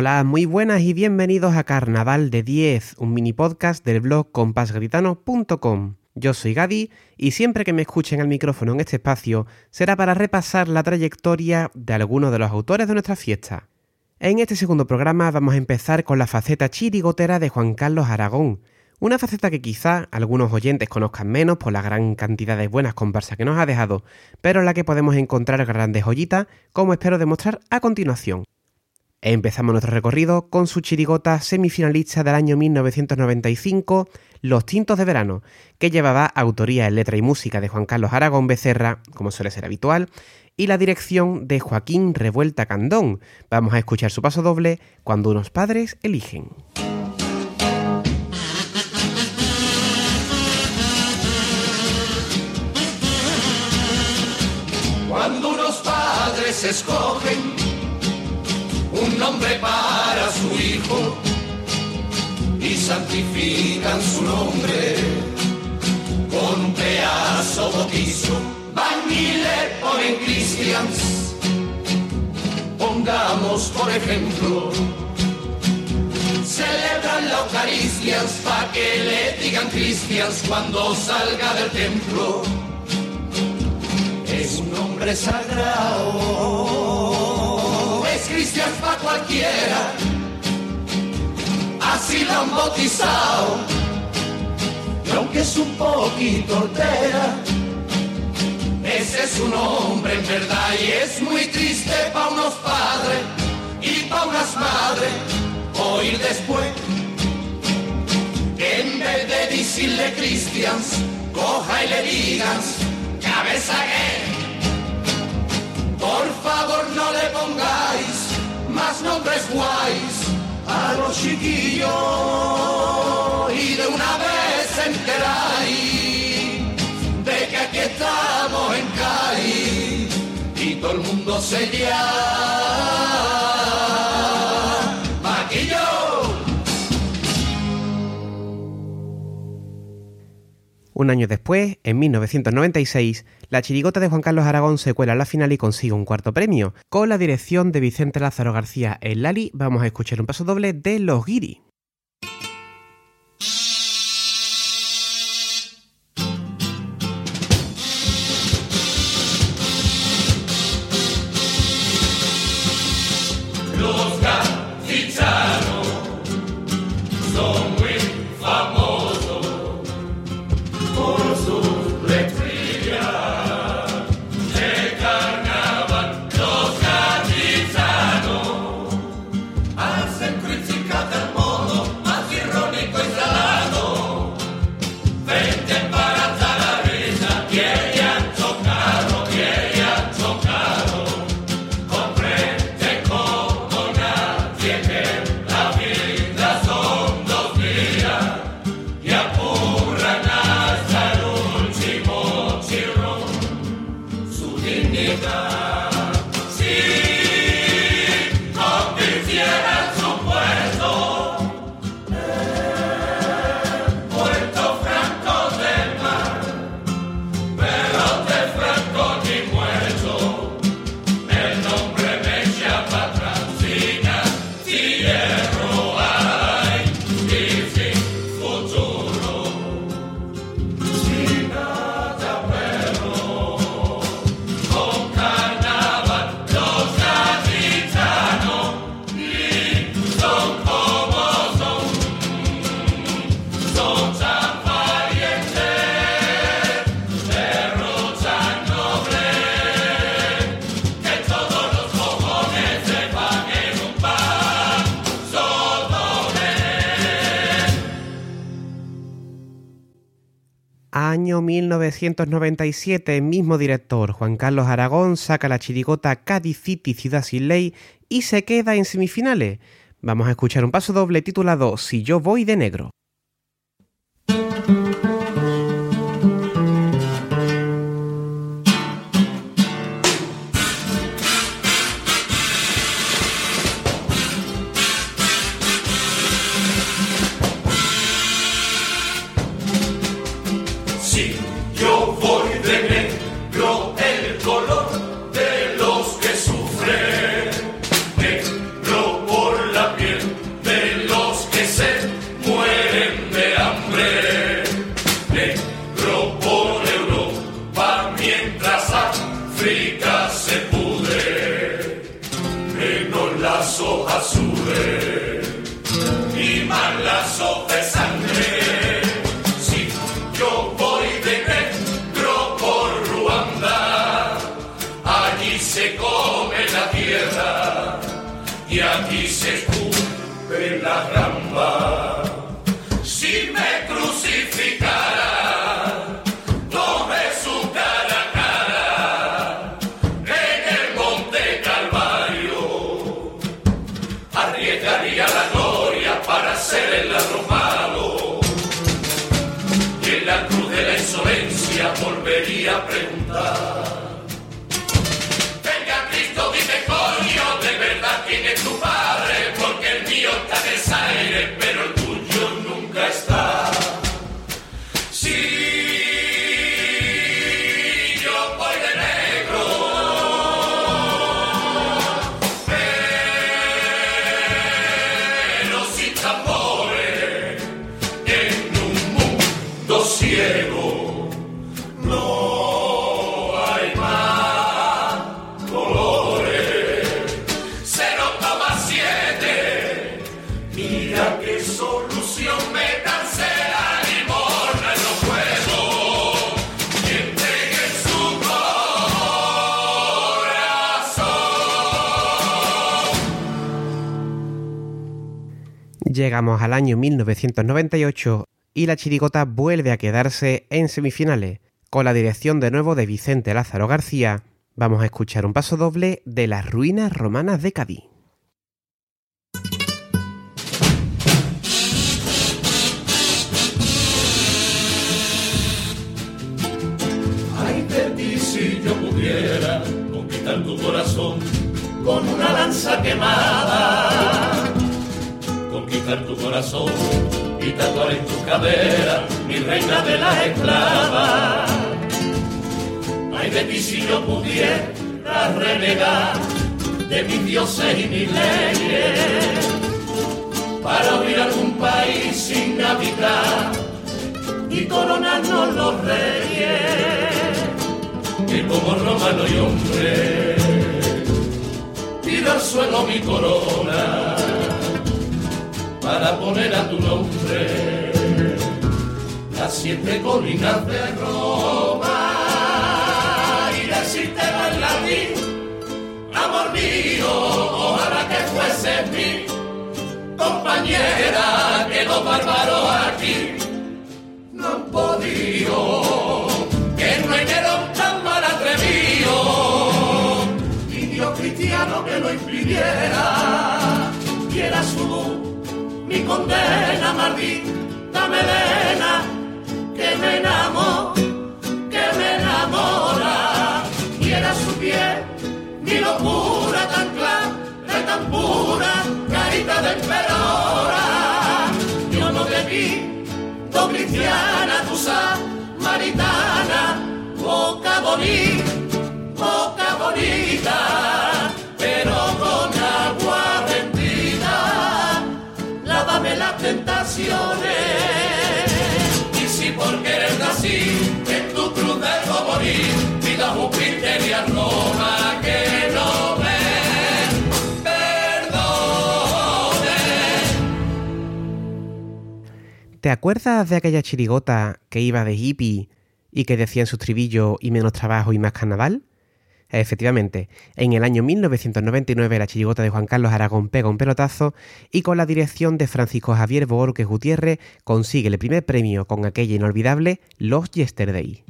Hola, muy buenas y bienvenidos a Carnaval de 10, un mini podcast del blog compasgritano.com. Yo soy Gadi y siempre que me escuchen al micrófono en este espacio será para repasar la trayectoria de algunos de los autores de nuestra fiesta. En este segundo programa vamos a empezar con la faceta chirigotera de Juan Carlos Aragón, una faceta que quizá algunos oyentes conozcan menos por la gran cantidad de buenas comparsas que nos ha dejado, pero en la que podemos encontrar grandes joyitas, como espero demostrar a continuación. Empezamos nuestro recorrido con su chirigota semifinalista del año 1995, Los Tintos de Verano, que llevaba autoría en letra y música de Juan Carlos Aragón Becerra, como suele ser habitual, y la dirección de Joaquín Revuelta Candón. Vamos a escuchar su paso doble cuando unos padres eligen. Cuando unos padres escogen un nombre para su hijo y santifican su nombre con un pedazo botizo. Van y le ponen Christians. Pongamos por ejemplo, celebran la Eucaristía para que le digan Christians cuando salga del templo. Es un nombre sagrado cristian para cualquiera, así lo han bautizado. Y aunque es un poquito altera, ese es su nombre en verdad. Y es muy triste para unos padres y para unas madres oír después en vez de decirle cristians, coja y le digas cabeza que por favor no le pongáis más nombres guays a los chiquillos y de una vez enteráis de que aquí estamos en CAI y todo el mundo se llama Un año después, en 1996, la chirigota de Juan Carlos Aragón se cuela a la final y consigue un cuarto premio. Con la dirección de Vicente Lázaro García en Lali, vamos a escuchar un paso doble de Los Guiri. Año 1997, mismo director, Juan Carlos Aragón saca la chirigota Cádiz City Ciudad Sin Ley y se queda en semifinales. Vamos a escuchar un paso doble titulado Si yo voy de negro. Hojas azules y más hojas de sangre. Si yo voy de negro por Ruanda, allí se come la tierra y aquí se escupe la ramba. Llegamos al año 1998 y la chirigota vuelve a quedarse en semifinales. Con la dirección de nuevo de Vicente Lázaro García, vamos a escuchar un paso doble de las ruinas romanas de Cádiz. Ay si yo pudiera conquistar tu corazón con una lanza quemada. Conquistar tu corazón y tatuar en tu cadera mi reina de las esclavas. Ay de ti si yo pudiera renegar de mis dioses y mis leyes para huir a algún país sin habitar y coronarnos los reyes, que como romano y hombre, tiro al suelo mi corona para poner a tu nombre. Las siete colinas de Roma y decirte en latín, amor mío, ojalá que fueses mi compañera, que los bárbaros aquí no han podido, que no hay Nerón tan mal atrevido, ni Dios cristiano que lo impidiera, y era su luz, mi condena maldita melena, que me enamora, que me enamora, y era su piel, mi locura tan clara, tan pura, carita de emperadora, yo no te vi do cristiana, tu samaritana, boca bonita, boca bonita, Y si por querer nací, en tu cruz debo morir, vida Júpiter y Roma que no me perdone. ¿Te acuerdas de aquella chirigota que iba de hippie y que decía en su estribillo y menos trabajo y más carnaval? Efectivamente, en el año 1999 la chirigota de Juan Carlos Aragón pega un pelotazo y con la dirección de Francisco Javier Borges Gutiérrez consigue el primer premio con aquella inolvidable Los Yesterday.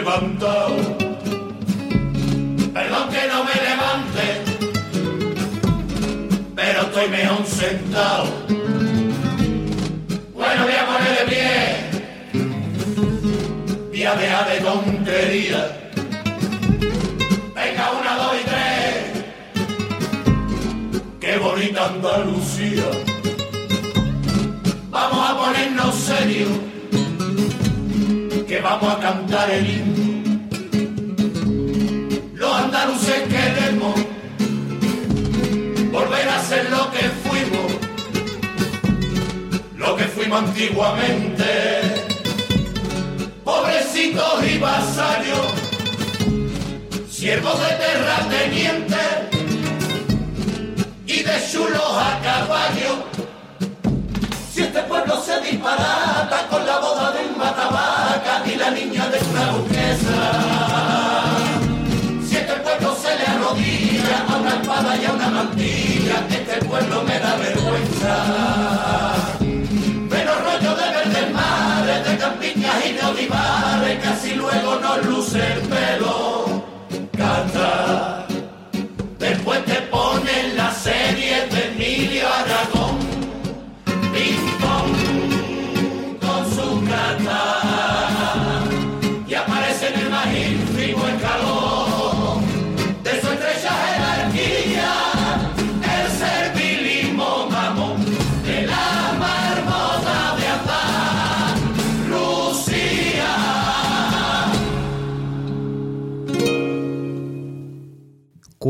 Levantados. Perdón que no me levante, pero estoy mejor sentado. Bueno, voy a poner de pie. Voy a de tontería. Venga, una, dos y tres. Qué bonita Andalucía. Vamos a ponernos serios vamos a cantar el himno. Los andaluces queremos volver a ser lo que fuimos, lo que fuimos antiguamente, pobrecitos y vasallos, siervos de terratenientes y de chulos a caballo. Pueblo me da vergüenza. Menos rollo de verdes mares, de campiñas y de olivares, casi luego nos luce el pelo. Canta.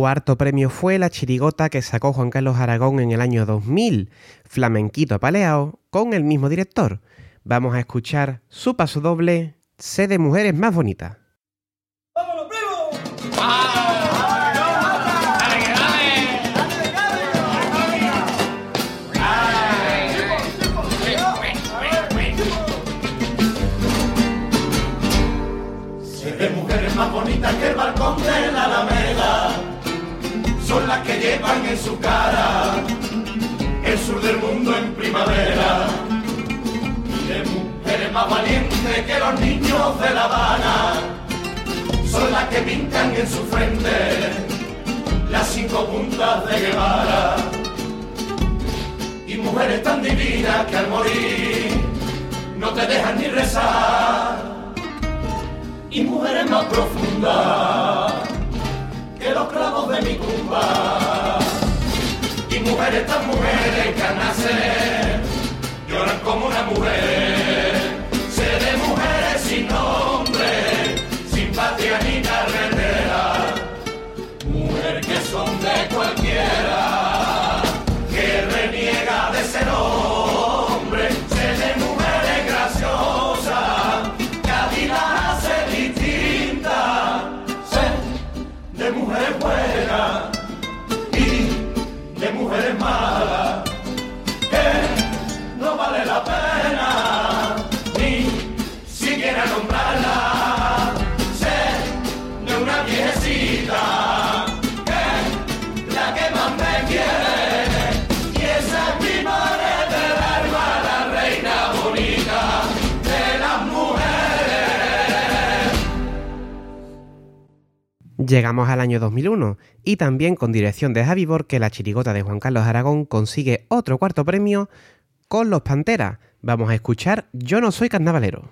Cuarto premio fue la chirigota que sacó Juan Carlos Aragón en el año 2000, Flamenquito Apaleao, con el mismo director. Vamos a escuchar su paso doble, Sé de mujeres más bonitas. Que llevan en su cara el sur del mundo en primavera. Y de mujeres más valientes que los niños de La Habana son las que pintan en su frente las cinco puntas de Guevara. Y mujeres tan divinas que al morir no te dejan ni rezar y mujeres más profundas que los clavos de mi tumba. Y mujeres tan mujeres que al nacer lloran como una mujer. Llegamos al año 2001 y también con dirección de Javi Borque la chirigota de Juan Carlos Aragón consigue otro cuarto premio con Los Panteras. Vamos a escuchar Yo no soy carnavalero.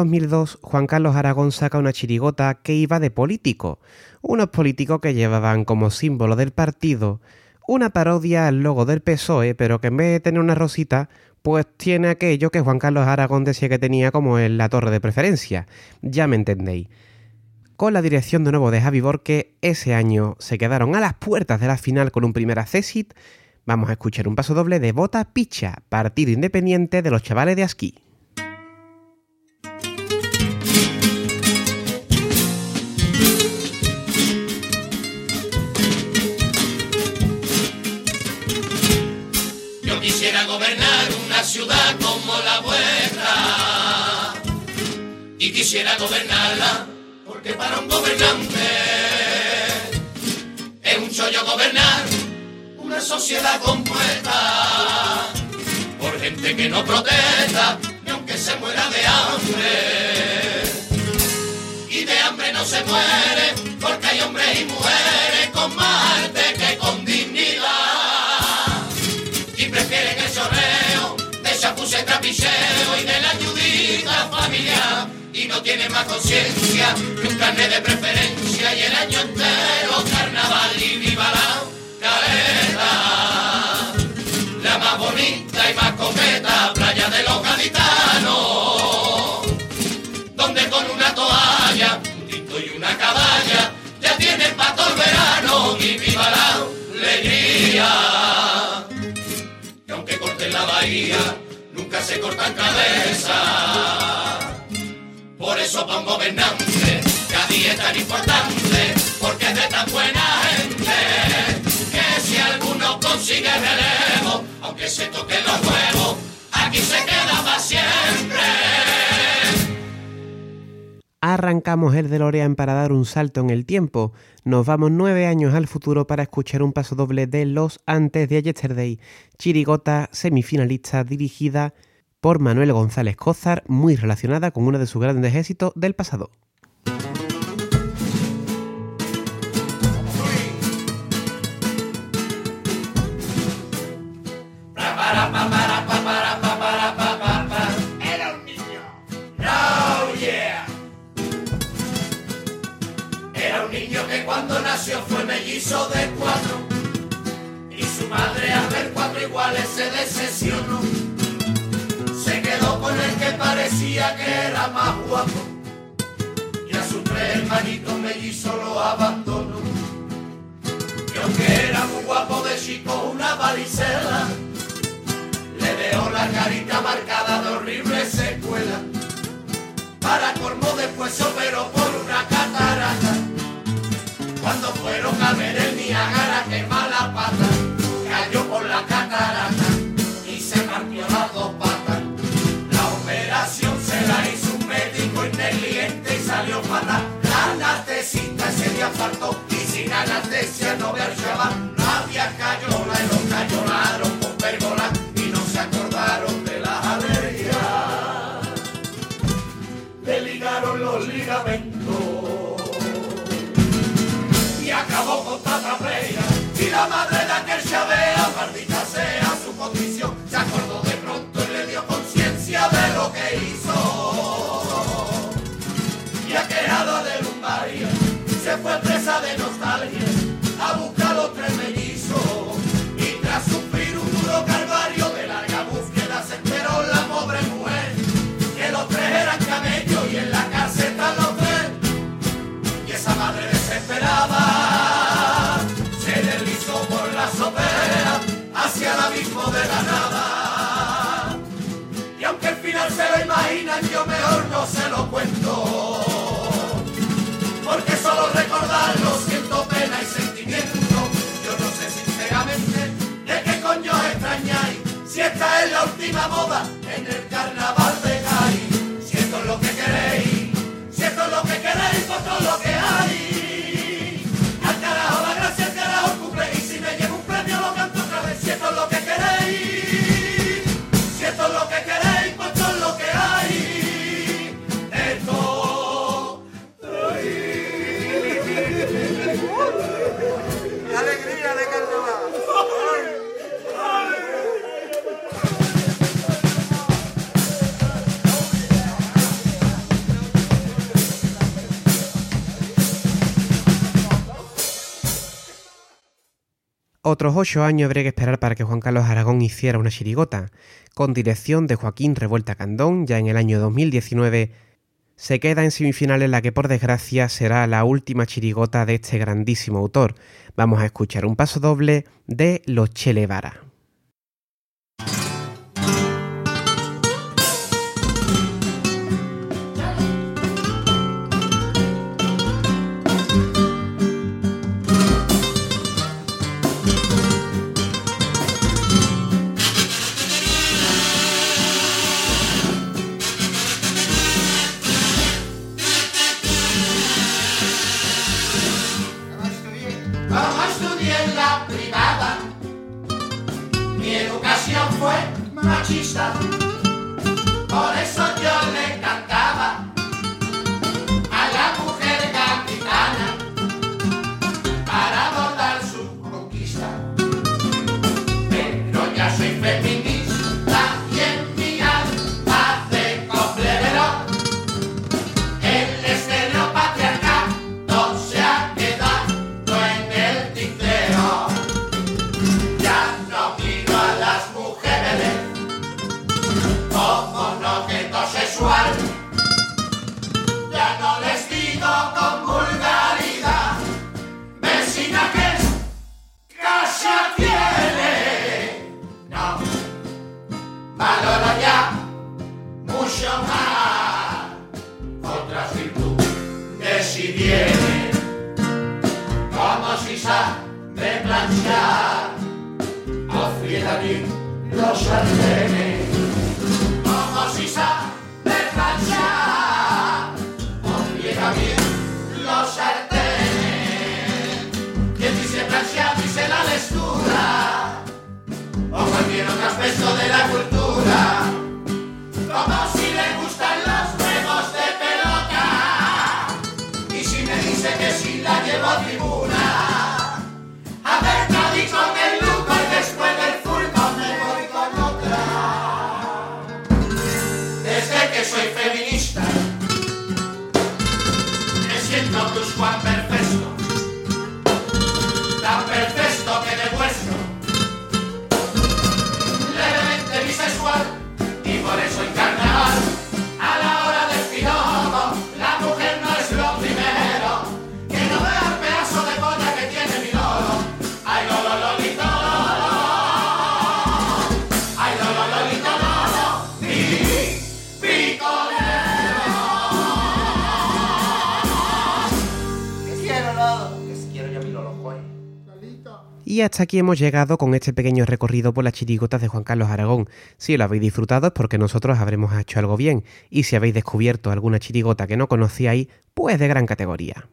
2002, Juan Carlos Aragón saca una chirigota que iba de político, unos políticos que llevaban como símbolo del partido una parodia al logo del PSOE, pero que en vez de tener una rosita, pues tiene aquello que Juan Carlos Aragón decía que tenía como en la torre de preferencia. Ya me entendéis. Con la dirección de nuevo de Javi Borque, ese año se quedaron a las puertas de la final con un primer accesit. Vamos a escuchar un paso doble de Bota Picha, partido independiente de los chavales de Asquí. Quisiera gobernarla porque para un gobernante es un chollo gobernar una sociedad compuesta por gente que no protesta ni aunque se muera de hambre. Y de hambre no se muere porque hay hombres y mujeres con más arte que con dignidad. Y prefieren el chorreo de chapuza y trapicheo y de la ayudita familiar y no tienen más conciencia que un carnet de preferencia y el año entero carnaval y viva la caleta la más bonita y más coqueta playa de los gaditanos donde con una toalla un tinto y una caballa ya tienen para todo el verano y viva la alegría que aunque corten la bahía, nunca se cortan cabeza. Por eso para un gobernante, cada día es tan importante, porque es de tan buena gente, que si alguno consigue relevo, aunque se toquen los huevos, aquí se queda para siempre. Arrancamos el DeLorean para dar un salto en el tiempo. Nos vamos nueve años al futuro para escuchar un paso doble de Los Antes de Yesterday, chirigota semifinalista dirigida Manuel González Cózar, muy relacionada con uno de sus grandes éxitos del pasado. Hermanitos mellizos lo abandonó. Y aunque era muy guapo de chico, una varicela. Le dejó la carita marcada de horrible secuela. Para colmo después se operó por una catarata. Cuando fueron a ver el Niágara, que mala y sin anestesia no chaval. No había cayola y los cayolaron con pergola y no se acordaron de las alergias. Le ligaron los ligamentos y acabó con tatraplegia. Y la madre de aquel chavea, maldita sea su condición, se acordó de pronto y le dio conciencia de lo que hizo. Y aquejada de lumbaría, se fue presa de nostalgia. A buscar prima boba Otros ocho años habría que esperar para que Juan Carlos Aragón hiciera una chirigota. Con dirección de Joaquín Revuelta Candón, ya en el año 2019, se queda en semifinales la que por desgracia será la última chirigota de este grandísimo autor. Vamos a escuchar un paso doble de Los Chelevara. Fue mangia, affidati, lo sa bene, poco si sa per faccia, affidati, lo sa bene, che ti si abbracciati se la lestura, o qualche altro aspetto della cultura. Hasta aquí hemos llegado con este pequeño recorrido por las chirigotas de Juan Carlos Aragón. Si lo habéis disfrutado es porque nosotros habremos hecho algo bien, y si habéis descubierto alguna chirigota que no conocíais, pues de gran categoría.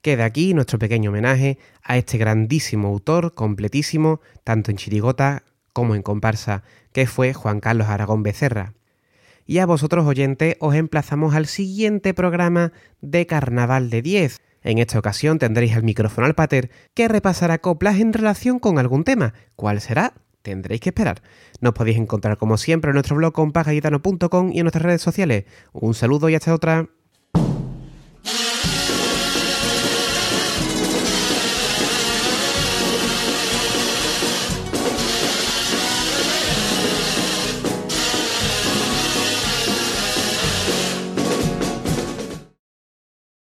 Queda aquí nuestro pequeño homenaje a este grandísimo autor, completísimo, tanto en chirigota como en comparsa, que fue Juan Carlos Aragón Becerra. Y a vosotros oyentes os emplazamos al siguiente programa de Carnaval de 10. En esta ocasión tendréis al micrófono al pater que repasará coplas en relación con algún tema. ¿Cuál será? Tendréis que esperar. Nos podéis encontrar como siempre en nuestro blog compagallitano.com y en nuestras redes sociales. Un saludo y hasta otra.